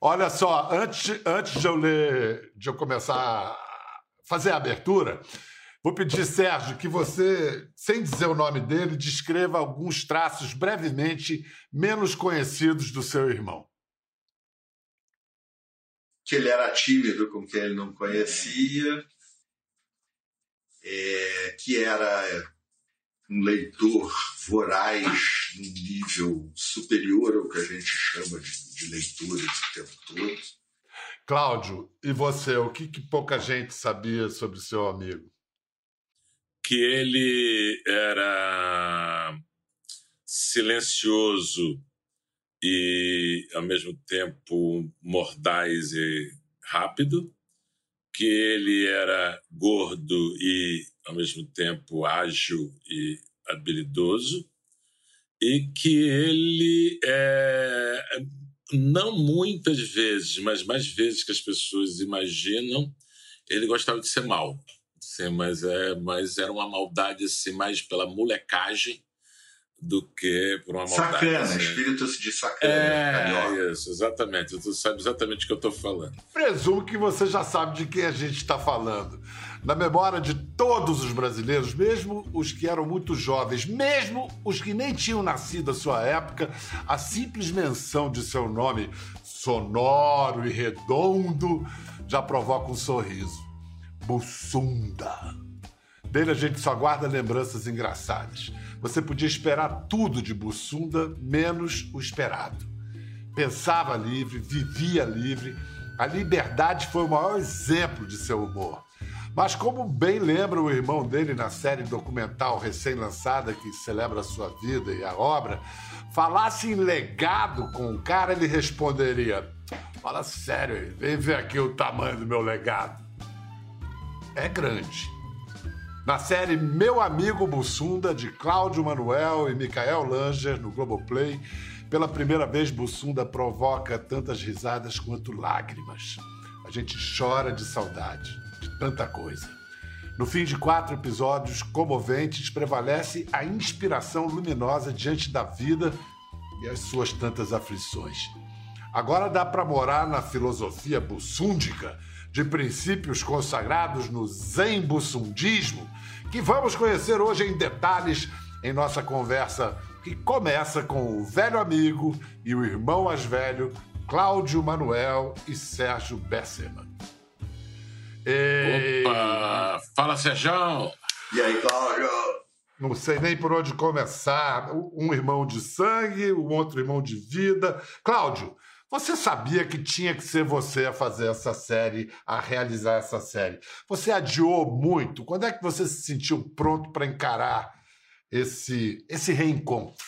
Olha só, antes, antes de eu ler, de eu começar a fazer a abertura, vou pedir, Sérgio, que você, sem dizer o nome dele, descreva alguns traços brevemente menos conhecidos do seu irmão. Que ele era tímido com quem ele não conhecia, é, que era um leitor voraz num nível superior ao que a gente chama de, de leitura o tempo todo. Cláudio, e você, o que, que pouca gente sabia sobre seu amigo? Que ele era silencioso e, ao mesmo tempo, mordaz e rápido, que ele era gordo e ao mesmo tempo ágil e habilidoso, e que ele, é, não muitas vezes, mas mais vezes que as pessoas imaginam, ele gostava de ser mal. Sim, mas, é, mas era uma maldade assim, mais pela molecagem do que por uma maldade. Sacana, assim. espírito de sacana. É, isso, exatamente. Tu sabe exatamente o que eu estou falando. Presumo que você já sabe de quem a gente está falando na memória de todos os brasileiros, mesmo os que eram muito jovens, mesmo os que nem tinham nascido à sua época, a simples menção de seu nome sonoro e redondo já provoca um sorriso. Bussunda. Dele a gente só guarda lembranças engraçadas. Você podia esperar tudo de Bussunda, menos o esperado. Pensava livre, vivia livre. A liberdade foi o maior exemplo de seu humor. Mas, como bem lembra o irmão dele na série documental recém-lançada que celebra a sua vida e a obra, falasse em legado com o cara, ele responderia: Fala sério, vem ver aqui o tamanho do meu legado. É grande. Na série Meu Amigo Bussunda, de Cláudio Manuel e Micael Langer, no Globoplay, pela primeira vez Bussunda provoca tantas risadas quanto lágrimas. A gente chora de saudade tanta coisa. No fim de quatro episódios comoventes, prevalece a inspiração luminosa diante da vida e as suas tantas aflições. Agora dá para morar na filosofia bussúndica, de princípios consagrados no Zen Bussundismo, que vamos conhecer hoje em detalhes em nossa conversa que começa com o velho amigo e o irmão mais velho, Cláudio Manuel e Sérgio Besserman. Opa! Fala, Sérgio! E aí, Cláudio? Não sei nem por onde começar. Um irmão de sangue, o outro irmão de vida. Cláudio, você sabia que tinha que ser você a fazer essa série, a realizar essa série? Você adiou muito. Quando é que você se sentiu pronto para encarar esse, esse reencontro?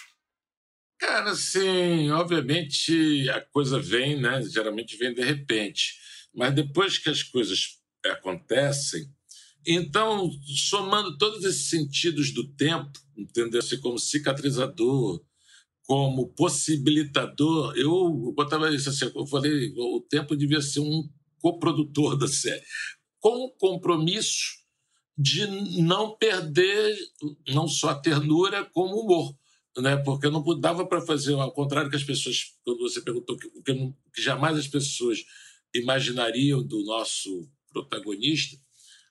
Cara, assim, obviamente a coisa vem, né? Geralmente vem de repente. Mas depois que as coisas acontecem. Então, somando todos esses sentidos do tempo, entendeu? Assim, como cicatrizador, como possibilitador, eu botava isso assim, eu falei, o tempo devia ser um coprodutor da série, com o compromisso de não perder não só a ternura, como o humor. Né? Porque não dava para fazer ao contrário que as pessoas, quando você perguntou, o que, que jamais as pessoas imaginariam do nosso protagonista,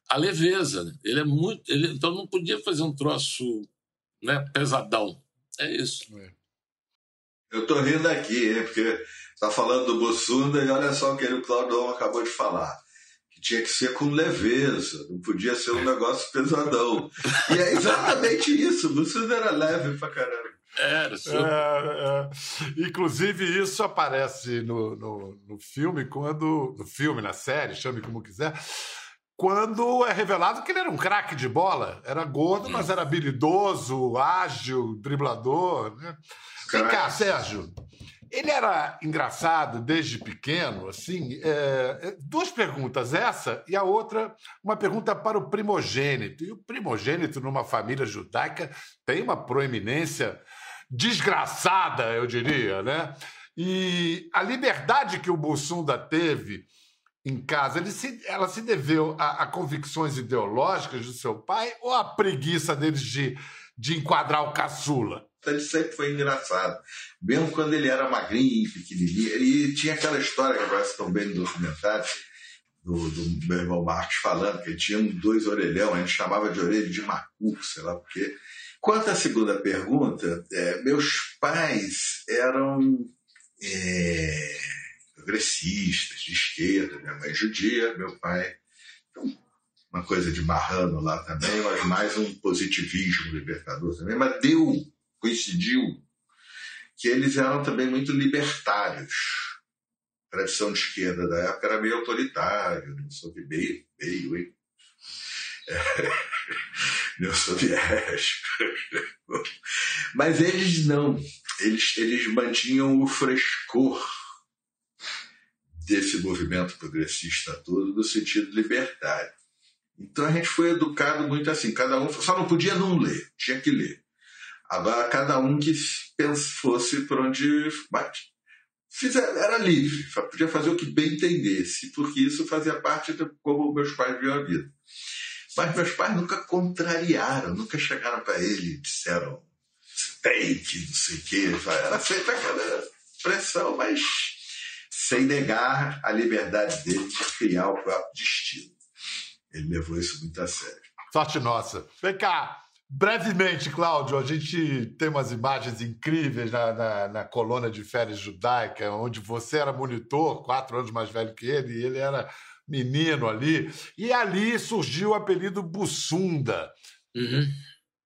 a leveza. Né? Ele é muito. Ele, então não podia fazer um troço né, pesadão. É isso. É. Eu tô rindo aqui, hein, porque tá falando do Bossunda e olha só o que o Claudão acabou de falar. Que tinha que ser com leveza, não podia ser um negócio pesadão. e é exatamente isso. O Bossunda era leve pra caramba. Era, é, é. Inclusive, isso aparece no, no, no, filme, quando. No filme, na série, chame como quiser. Quando é revelado que ele era um craque de bola. Era gordo, hum. mas era habilidoso, ágil, driblador. Né? Vem cá, Sérgio. Ele era engraçado desde pequeno, assim. É, é, duas perguntas, essa e a outra, uma pergunta para o primogênito. E o primogênito numa família judaica tem uma proeminência desgraçada, eu diria, né? E a liberdade que o Bussunda teve em casa, se, ela se deveu a, a, convicções ideológicas do seu pai ou à preguiça deles de, de enquadrar o caçula? Ele sempre foi engraçado. Mesmo quando ele era magrinho, pequenininho. E tinha aquela história que aparece tão bem no documentário, do, do meu irmão Marcos falando, que ele tinha dois orelhão, a gente chamava de orelha de macuco, sei lá porquê. Quanto à segunda pergunta, é, meus pais eram é, progressistas, de esquerda, minha mãe judia, meu pai então, uma coisa de marrano lá também, mas mais um positivismo libertador também, mas deu, coincidiu, que eles eram também muito libertários. A tradição de esquerda da época era meio autoritário, não soube meio, meio, hein? É, soviético. Mas eles não. Eles, eles mantinham o frescor desse movimento progressista todo no sentido libertário. Então a gente foi educado muito assim, cada um só não podia não ler, tinha que ler. Agora cada um que fosse por onde fizer, era livre, podia fazer o que bem entendesse, porque isso fazia parte de como meus pais viam a vida. Mas meus pais nunca contrariaram, nunca chegaram para ele e disseram tem que não sei o quê. Era sempre aquela pressão, mas sem negar a liberdade dele de criar o próprio destino. Ele levou isso muito a sério. Sorte nossa. Vem cá, brevemente, Cláudio, a gente tem umas imagens incríveis na, na, na, colônia de férias judaica, onde você era monitor, quatro anos mais velho que ele, e ele era menino ali. E ali surgiu o apelido Bussunda. Uhum.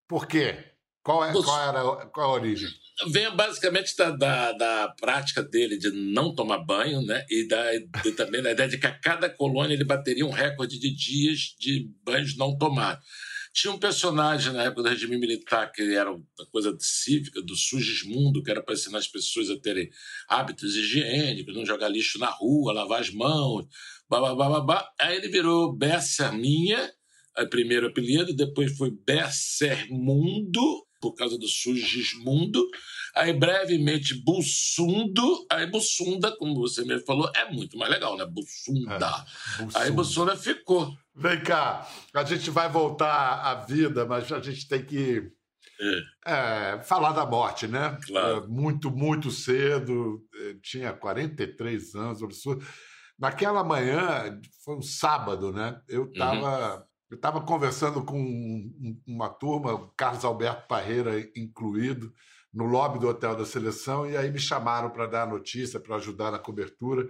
Por quê? Qual, é, qual, era, qual a origem? Vem basicamente da, da, da, prática dele de não tomar banho, né? E, da, e também da ideia de que a cada colônia ele bateria um recorde de dias de banhos não tomados. Tinha um personagem na época do regime militar que era uma coisa cívica, do Sugismundo, que era para ensinar as pessoas a terem hábitos higiênicos, não jogar lixo na rua, lavar as mãos, babá. Aí ele virou Besserminha, primeiro apelido, depois foi Bessermundo, por causa do Sugismundo. Aí, brevemente, Bussundo. Aí, Bussunda, como você mesmo falou, é muito mais legal, né? Bussunda. É, Bussunda. Aí, Bussunda ficou. Vem cá, a gente vai voltar à vida, mas a gente tem que é. É, falar da morte, né? Claro. É, muito, muito cedo, é, tinha 43 anos, absurdo. Naquela manhã, foi um sábado, né? Eu estava uhum. Eu estava conversando com uma turma, Carlos Alberto Parreira incluído, no lobby do Hotel da Seleção, e aí me chamaram para dar a notícia, para ajudar na cobertura.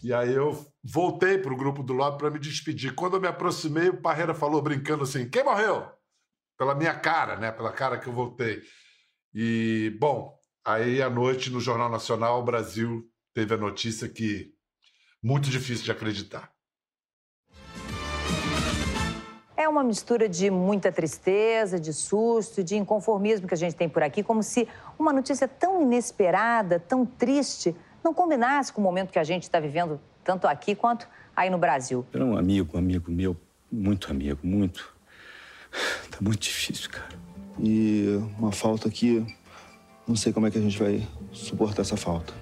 E aí eu voltei para o grupo do lobby para me despedir. Quando eu me aproximei, o Parreira falou brincando assim: quem morreu? Pela minha cara, né? Pela cara que eu voltei. E, bom, aí à noite no Jornal Nacional, o Brasil teve a notícia que muito difícil de acreditar. É uma mistura de muita tristeza, de susto, de inconformismo que a gente tem por aqui, como se uma notícia tão inesperada, tão triste, não combinasse com o momento que a gente está vivendo, tanto aqui quanto aí no Brasil. Era um amigo, um amigo meu, muito amigo, muito. Tá muito difícil, cara. E uma falta aqui, não sei como é que a gente vai suportar essa falta.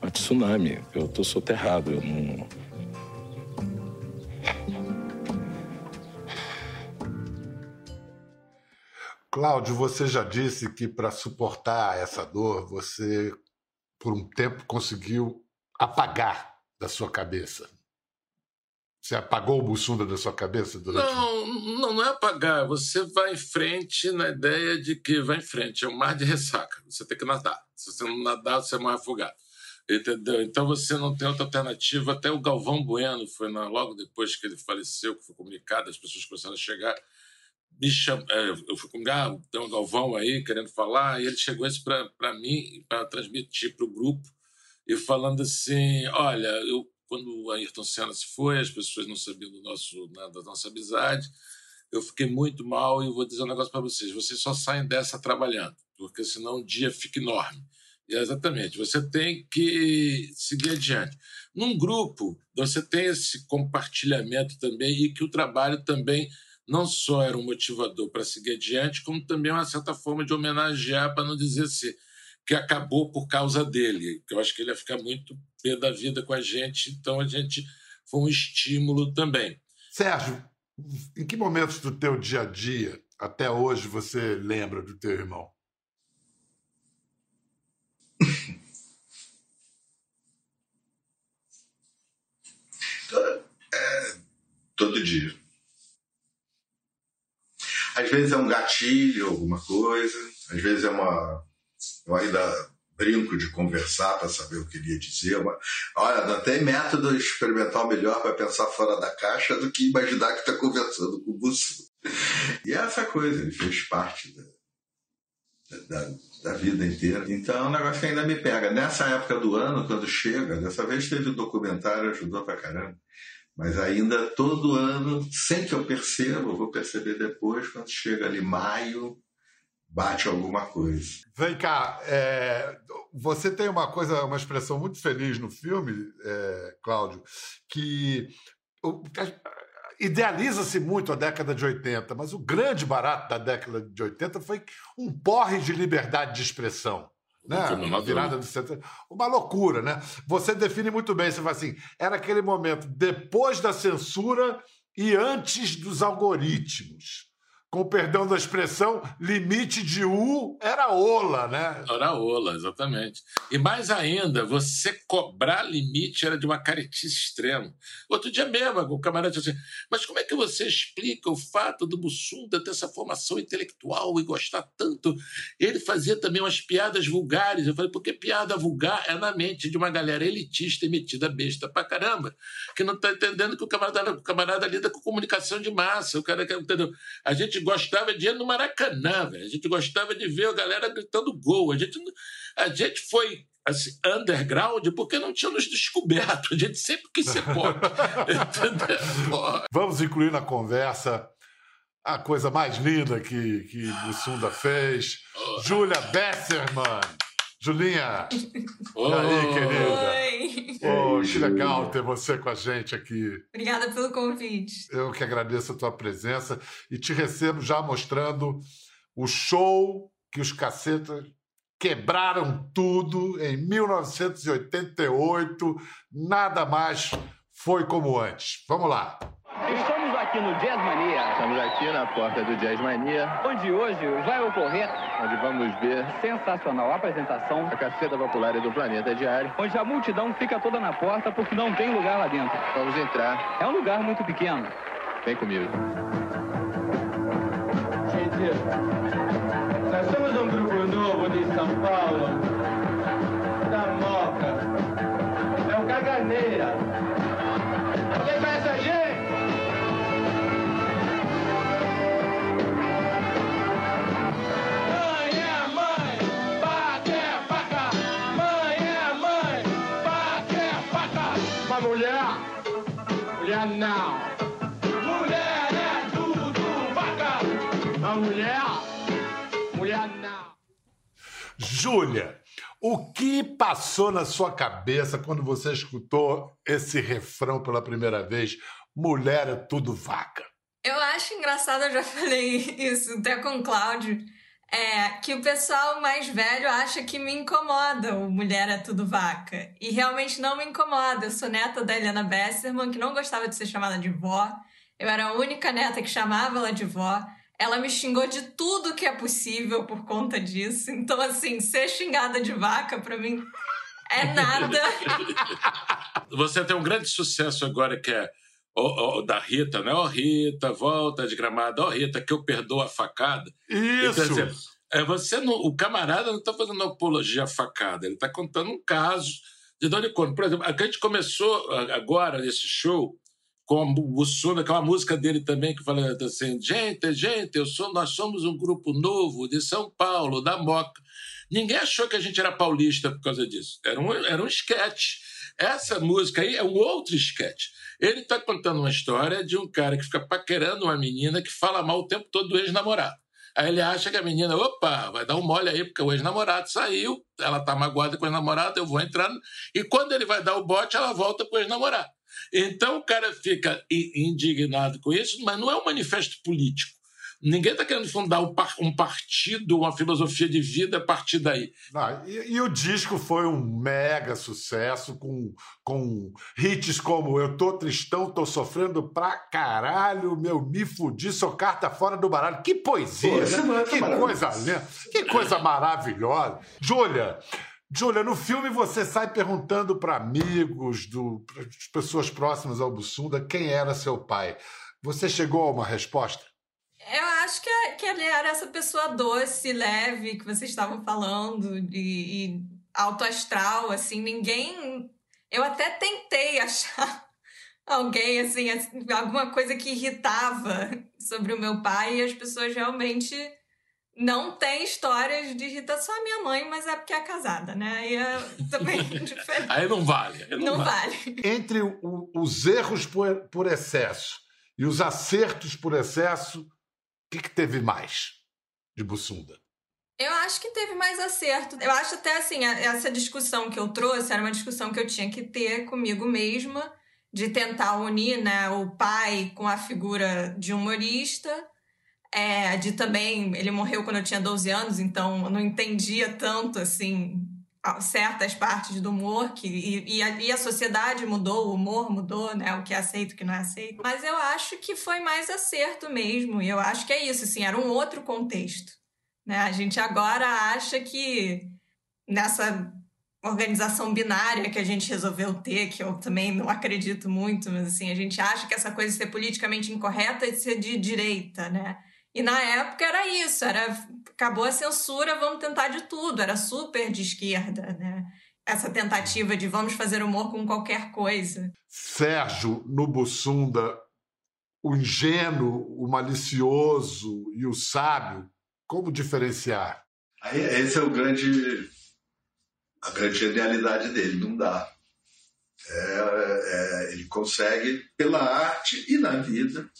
A tsunami, eu tô soterrado, eu não Cláudio, você já disse que para suportar essa dor, você, por um tempo, conseguiu apagar da sua cabeça. Você apagou o Bussunda da sua cabeça durante. Não, não, não é apagar. Você vai em frente na ideia de que vai em frente. É um mar de ressaca. Você tem que nadar. Se você não nadar, você morre afogado. Entendeu? Então você não tem outra alternativa. Até o Galvão Bueno foi na, logo depois que ele faleceu, que foi comunicado, as pessoas começaram a chegar me cham... É, eu fui com tem um Galvão aí querendo falar, e ele chegou isso para mim, para transmitir para o grupo, e falando assim: olha, eu, quando o Ayrton Senna se foi, as pessoas não sabiam do nosso, né, da nossa amizade, eu fiquei muito mal e vou dizer um negócio para vocês: vocês só saem dessa trabalhando, porque senão o dia fica enorme. E é exatamente, você tem que seguir adiante. Num grupo, você tem esse compartilhamento também e que o trabalho também não só era um motivador para seguir adiante, como também uma certa forma de homenagear, para não dizer assim, que acabou por causa dele. Eu acho que ele ia ficar muito pé da vida com a gente, então a gente foi um estímulo também. Sérgio, em que momentos do teu dia a dia até hoje você lembra do teu irmão? é, todo dia. Às vezes é um gatilho, alguma coisa, às vezes é uma. Eu ainda brinco de conversar para saber o que ele ia dizer. Uma... Olha, não tem método experimental melhor para pensar fora da caixa do que imaginar que está conversando com o Bussu. E é essa coisa, ele fez parte da, da, da, vida inteira. Então é um negócio que ainda me pega. Nessa época do ano, quando chega, dessa vez teve o um documentário, ajudou pra caramba. Mas ainda todo ano, sem que eu perceba, eu vou perceber depois, quando chega ali maio, bate alguma coisa. Vem cá, é, você tem uma coisa, uma expressão muito feliz no filme, é, Cláudio, que idealiza-se muito a década de 80, mas o grande barato da década de 80 foi um porre de liberdade de expressão. Né? Uma virada do centro. Uma loucura, né? Você define muito bem, você fala assim, era aquele momento depois da censura e antes dos algoritmos com perdão da expressão, limite de U era ola, né? Era ola, exatamente. E mais ainda, você cobrar limite era de uma caretice extrema. Outro dia mesmo, o camarada disse assim, mas como é que você explica o fato do Bussunda ter essa formação intelectual e gostar tanto? Ele fazia também umas piadas vulgares. Eu falei, porque piada vulgar é na mente de uma galera elitista e metida besta pra caramba, que não está entendendo que o camarada, o camarada lida com comunicação de massa. O cara, entendeu? A gente gostava de ir no Maracanã, véio. a gente gostava de ver a galera gritando gol. A gente, a gente foi assim, underground porque não tinha nos descoberto. A gente sempre quis ser pop. Vamos incluir na conversa a coisa mais linda que, que o Sunda fez. Oh. Júlia Besserman. Julinha! Oh. E aí, querida? Oi! Oh, que legal ter você com a gente aqui. Obrigada pelo convite. Eu que agradeço a tua presença e te recebo já mostrando o show que os cacetas quebraram tudo em 1988. Nada mais foi como antes. Vamos lá. Estamos aqui no Jazz Mania. Estamos aqui na porta do Jazz Mania. Onde hoje vai ocorrer. Onde vamos ver. Sensacional apresentação. A Caceta Popular do Planeta Diário. Onde a multidão fica toda na porta porque não tem lugar lá dentro. Vamos entrar. É um lugar muito pequeno. Vem comigo. Gente, nós somos um grupo novo de São Paulo. Da Moca. É o Caganeira. Alguém conhece a gente? Júlia, o que passou na sua cabeça quando você escutou esse refrão pela primeira vez? Mulher é tudo vaca. Eu acho engraçado, eu já falei isso até com o Cláudio é que o pessoal mais velho acha que me incomoda o Mulher é Tudo Vaca. E realmente não me incomoda. Eu sou neta da Helena Besserman, que não gostava de ser chamada de vó. Eu era a única neta que chamava ela de vó. Ela me xingou de tudo que é possível por conta disso. Então, assim, ser xingada de vaca, para mim, é nada. Você tem um grande sucesso agora que é o, o, da Rita, né? Ó, oh, Rita, volta de gramada, ó, Rita, que eu perdoo a facada. Isso! Então, assim, é, você não, o camarada não está fazendo apologia à facada, ele está contando um caso de Dona Icone. Por exemplo, a gente começou agora nesse show com o é uma música dele também, que fala assim: gente, gente, eu sou, nós somos um grupo novo de São Paulo, da Moca. Ninguém achou que a gente era paulista por causa disso. Era um, era um sketch. Essa música aí é um outro sketch. Ele está contando uma história de um cara que fica paquerando uma menina que fala mal o tempo todo do ex-namorado. Aí ele acha que a menina, opa, vai dar um mole aí, porque o ex-namorado saiu, ela tá magoada com o ex-namorado, eu vou entrando. E quando ele vai dar o bote, ela volta pro ex-namorado. Então o cara fica indignado com isso, mas não é um manifesto político. Ninguém está querendo fundar um, par partido, uma filosofia de vida a partir daí. Não, e, e, o disco foi um mega sucesso, com, com hits como Eu tô tristão, tô sofrendo pra caralho, meu me fudi, sou carta fora do baralho. Que poesia, Pô, né? Que coisa linda, que coisa maravilhosa. Júlia, Júlia, no filme você sai perguntando para amigos, para pessoas próximas ao Bussunda, quem era seu pai. Você chegou a uma resposta? Eu acho que, que ele era essa pessoa doce, leve, que vocês estavam falando, e, e alto astral, assim, ninguém. Eu até tentei achar alguém, assim, alguma coisa que irritava sobre o meu pai, e as pessoas realmente não têm histórias de irritação. Só a minha mãe, mas é porque é casada, né? Aí é também diferente. Aí não vale. Aí não, não vale. vale. Entre o, os erros por, por excesso e os acertos por excesso, que, que teve mais de Bussunda? Eu acho que teve mais acerto. Eu acho até assim, essa discussão que eu trouxe era uma discussão que eu tinha que ter comigo mesma, de tentar unir né, o pai com a figura de humorista. É, de também, ele morreu quando eu tinha 12 anos, então eu não entendia tanto assim certas partes do humor que e, e, a, e, a, sociedade mudou, o humor mudou, né? O que é aceito, o que não é aceito. Mas eu acho que foi mais acerto mesmo. E eu acho que é isso, assim, era um outro contexto. Né? A gente agora acha que nessa organização binária que a gente resolveu ter, que eu também não acredito muito, mas assim, a gente acha que essa coisa de ser politicamente incorreta é de ser de direita, né? E na época era isso, era acabou a censura, vamos tentar de tudo, era super de esquerda, né? Essa tentativa de vamos fazer humor com qualquer coisa. Sérgio no Bussunda, o ingênuo, o malicioso e o sábio, como diferenciar? Aí, esse é o grande a grande genialidade dele, não dá. É, é, ele consegue, pela arte e na vida,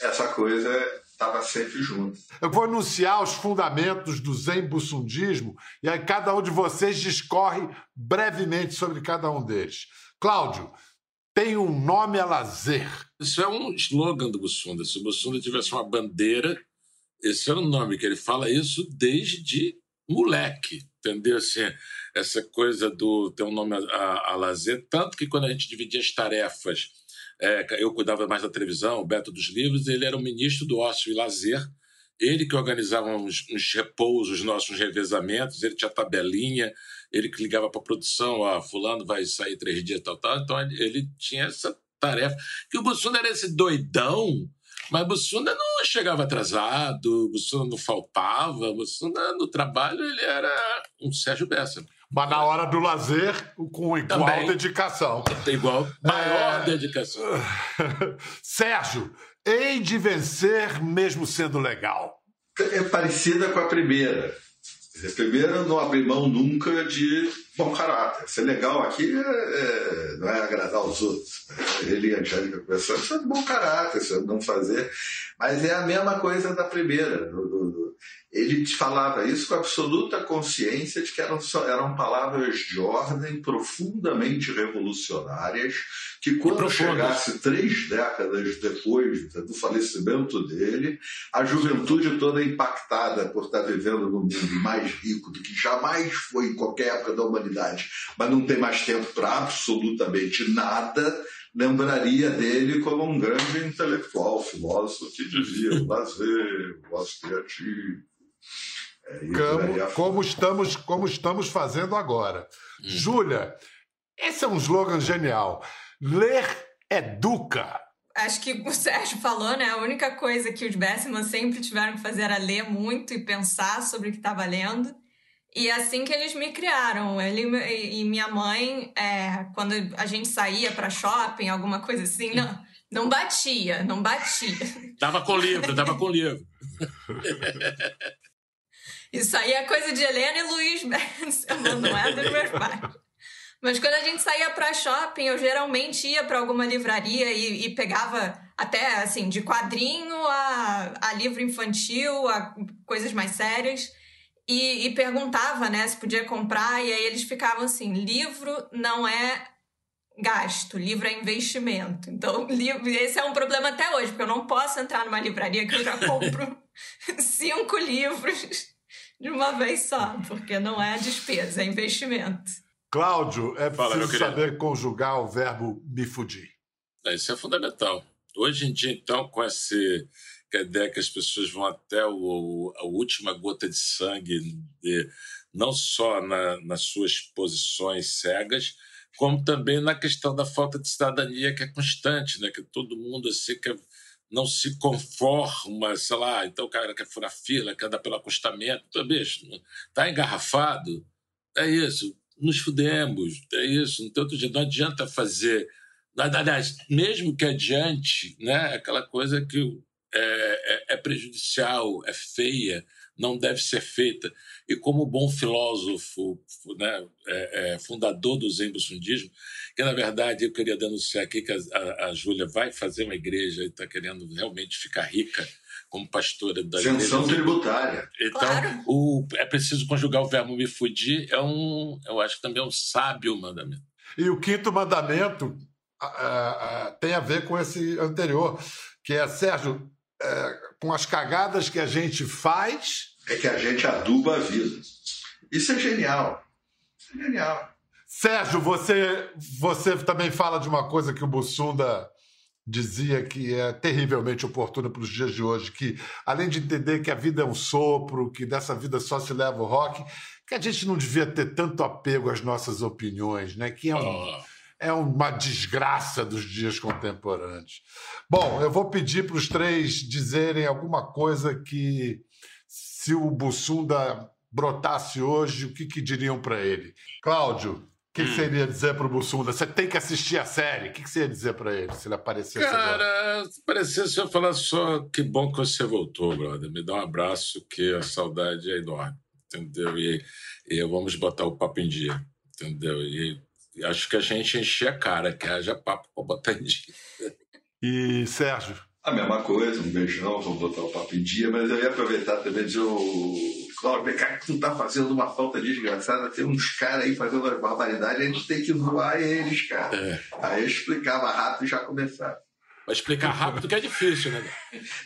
essa coisa estava sempre junto. Eu vou anunciar os fundamentos do Zen Bussundismo e aí cada um de vocês discorre brevemente sobre cada um deles. Cláudio, tem um nome a lazer. Isso é um slogan do Bussunda. Se o Bussunda tivesse uma bandeira, esse era o nome que ele fala isso desde moleque, entendeu? Assim, essa coisa do ter um nome a, a, a lazer, tanto que quando a gente dividia as tarefas é, eu cuidava mais da televisão, o Beto dos livros, ele era o ministro do ócio e lazer, ele que organizava uns, uns repousos, nossos revezamentos, ele tinha tabelinha, ele que ligava para a produção, ó, fulano vai sair três dias, tal, tal. Então ele tinha essa tarefa. Que o Bussunda era esse doidão, mas Bussunda não chegava atrasado, Bussunda não faltava, Bussunda no trabalho ele era um Sérgio Bessa. Mas na hora do lazer, com igual Também, dedicação. Igual, maior é... dedicação. Sérgio, hei de vencer mesmo sendo legal. É parecida com a primeira. A primeira não abri mão nunca de bom caráter. Ser legal aqui é, é, não é agradar aos outros. Ele e a Angélica conversando, isso é bom caráter, isso é não fazer. Mas é a mesma coisa da primeira. Do, do, do, ele falava isso com absoluta consciência de que eram, eram palavras de ordem profundamente revolucionárias, que quando chegasse três décadas depois do falecimento dele, a juventude toda impactada por estar vivendo num mundo mais rico do que jamais foi em qualquer época da humanidade, mas não tem mais tempo para absolutamente nada, lembraria dele como um grande intelectual, filósofo que dizia lazer, voz criativo, é como, como, estamos, como estamos fazendo agora. Hum. Júlia, esse é um slogan genial. Ler educa. Acho que o Sérgio falou, né? A única coisa que os Bessman sempre tiveram que fazer era ler muito e pensar sobre o que estava lendo. E é assim que eles me criaram. Ele e minha mãe, é, quando a gente saía para shopping, alguma coisa assim, não, não batia, não batia. Dava com livro, dava com livro. Isso aí é coisa de Helena e Luiz Benson, não é dos meus pais. Mas quando a gente saía para shopping, eu geralmente ia para alguma livraria e, e, pegava até assim de quadrinho a, a livro infantil, a coisas mais sérias e, e perguntava, né, se podia comprar e aí eles ficavam assim: livro não é gasto, livro é investimento. Então, livro, esse é um problema até hoje, porque eu não posso entrar numa livraria que eu já compro cinco livros de uma vez só, porque não é despesa, é investimento. Cláudio, é Fala, preciso saber conjugar o verbo me fudir. É, Isso é fundamental. Hoje em dia, então, com esse, com a ideia que as pessoas vão até o, a última gota de sangue, de- não só na- nas suas posições cegas, como também na questão da falta de cidadania que é constante, né? que todo mundo assim, que não se conforma, sei lá, então o cara quer furar fila, quer andar pelo acostamento, então, bicho, tá engarrafado, é isso, nos fudemos, é isso, não tem outro jeito, não adianta fazer Aliás, mesmo que adiante, né, aquela coisa que é, é- é prejudicial, é feia, não deve ser feita. E como bom filósofo, né, é, é, fundador do Zen Bussundismo, que na verdade eu queria denunciar aqui que a, a, a Júlia vai fazer uma igreja e está querendo realmente ficar rica como pastora da Isenção igreja. tributária. Então, Claro. o, é preciso conjugar o verbo me fudir, é um, eu acho que também é um sábio mandamento. E o quinto mandamento ah, ah, tem a ver com esse anterior, que é, Sérgio, é, com as cagadas que a gente faz. É que a gente aduba a vida. Isso é genial. Isso é genial. Sérgio, você, você também fala de uma coisa que o Bussunda dizia que é terrivelmente oportuna para os dias de hoje, que além de entender que a vida é um sopro, que dessa vida só se leva o rock, que a gente não devia ter tanto apego às nossas opiniões, né? Que é um, Oh. É uma desgraça dos dias contemporâneos. Bom, eu vou pedir para os três dizerem alguma coisa que, se o Bussunda brotasse hoje, o que, que diriam para ele? Cláudio, o que, que você iria dizer para o Bussunda? Você tem que assistir a série. O que, que você ia dizer para ele se ele aparecesse agora? Cara, se parecesse eu falar só que bom que você voltou, brother. Me dá um abraço, que a saudade é enorme, entendeu? E, e vamos botar o papo em dia, entendeu? E acho que a gente encher a cara, que haja papo para botar em dia. E Sérgio? A mesma coisa, um beijão, vamos botar o papo em dia, mas eu ia aproveitar também e dizer, o Cláudio, cara, que tu tá fazendo uma falta desgraçada, tem uns caras aí fazendo umas barbaridades, a gente tem que zoar eles, cara. É. Aí eu explicava rápido e já começava. Vai explicar rápido que é difícil, né?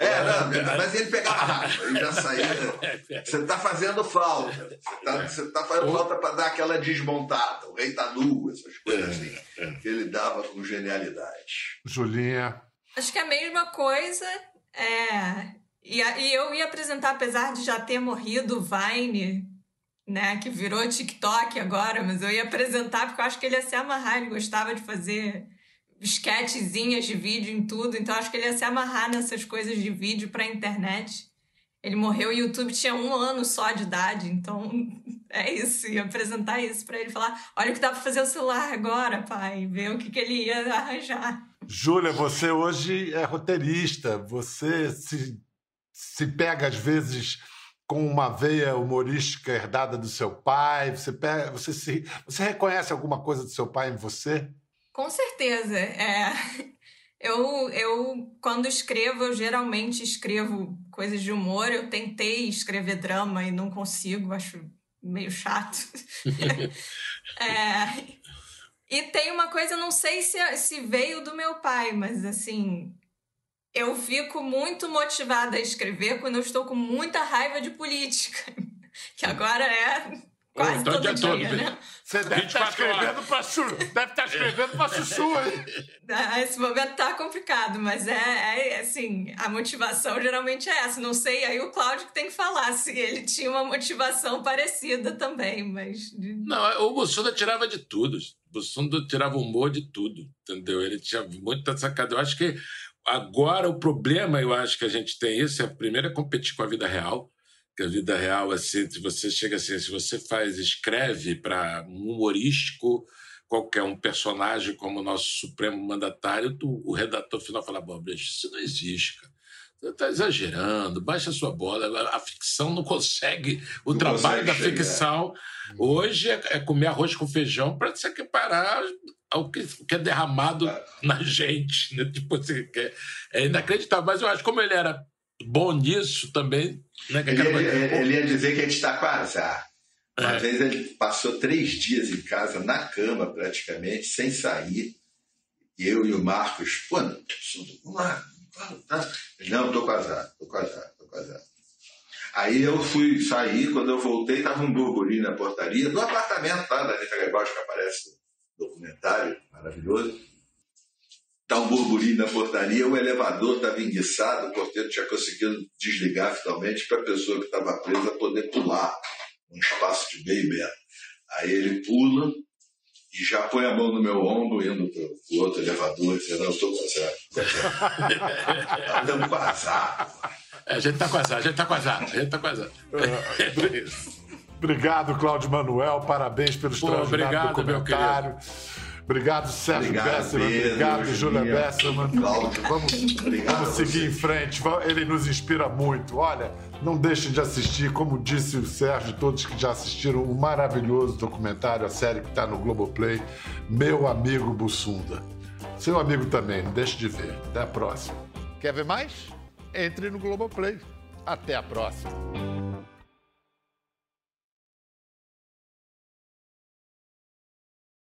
É, não, mas ele pegava rápido, ele já saía. Você tá fazendo falta. Você tá, você tá fazendo falta para dar aquela desmontada. O rei tá nu, essas coisas assim. Que ele dava com genialidade. Julinha? Acho que é a mesma coisa. É... E, e eu ia apresentar, apesar de já ter morrido o Vine, né, que virou TikTok agora, mas eu ia apresentar porque eu acho que ele ia se amarrar, ele gostava de fazer esquetezinhas de vídeo em tudo, então acho que ele ia se amarrar nessas coisas de vídeo pra internet. Ele morreu, o YouTube tinha um ano só de idade, então é isso, ia apresentar isso pra ele, falar, olha o que dá pra fazer o celular agora, pai, ver o que, que ele ia arranjar. Júlia, você hoje é roteirista, você se, se pega às vezes com uma veia humorística herdada do seu pai, você, pega, você, se, você reconhece alguma coisa do seu pai em você? Com certeza. É, eu, eu, quando escrevo, eu geralmente escrevo coisas de humor. Eu tentei escrever drama e não consigo, acho meio chato. É, e tem uma coisa, não sei se, se veio do meu pai, mas assim, eu fico muito motivada a escrever quando eu estou com muita raiva de política. Que agora é quase então o todo dia dia, todo, né? Você deve estar 24 horas. escrevendo para chu, deve estar escrevendo para chuchu, hein? Ah, Esse momento tá complicado, mas é, é, assim, a motivação geralmente é essa. Não sei, aí o Cláudio que tem que falar se ele tinha uma motivação parecida também, mas. Não, o Bussunda tirava de tudo. O Bussunda tirava humor de tudo, entendeu? Ele tinha muita sacada. Eu acho que agora o problema, eu acho que a gente tem isso, é primeiro é competir com a vida real. Que a vida real, assim, se você chega assim, se você faz, escreve para um humorístico, qualquer um personagem como o nosso supremo mandatário, tu- o redator final fala, bom, isso não existe, cara. Você está exagerando, baixa a sua bola. A ficção não consegue. O Não trabalho consegue da chegar. ficção hoje é, é comer arroz com feijão para se equiparar ao que, que é derramado na gente. Né? Tipo assim, é, é inacreditável. Mas eu acho que como ele era bom nisso também. Né? Ele, ele- ele ia dizer que a gente está com azar. Uma É. vez ele passou três dias em casa, na cama praticamente, sem sair. E eu e o Marcos, pô, vamos lá. Tá? Não, tô casado, tô casado, tô casado. Aí eu fui sair, quando eu voltei, tava um burburinho na portaria do apartamento lá da Anitta Gregório, que aparece no documentário, maravilhoso. Tá um burburinho na portaria, o elevador estava enguiçado, o porteiro tinha conseguido desligar finalmente para a pessoa que estava presa poder pular um espaço de meio metro. Aí ele pula e já põe a mão no meu ombro, indo para o outro elevador, dizendo: Eu estou casado. Estamos casados. É, a gente está casado, a gente está casado, a gente está. É isso. Obrigado, Cláudio Manuel. Parabéns pelo extraordinário documentário. Obrigado, Sérgio obrigado, Besserman. Pedro, obrigado, Júlia Besserman. Vamos, obrigado vamos seguir em frente. Ele nos inspira muito. Olha, não deixem de assistir, como disse o Sérgio, todos que já assistiram, o um maravilhoso documentário, a série que está no Globoplay, Meu Amigo Bussunda. Seu amigo também, não deixe de ver. Até a próxima. Quer ver mais? Entre no Globoplay. Até a próxima.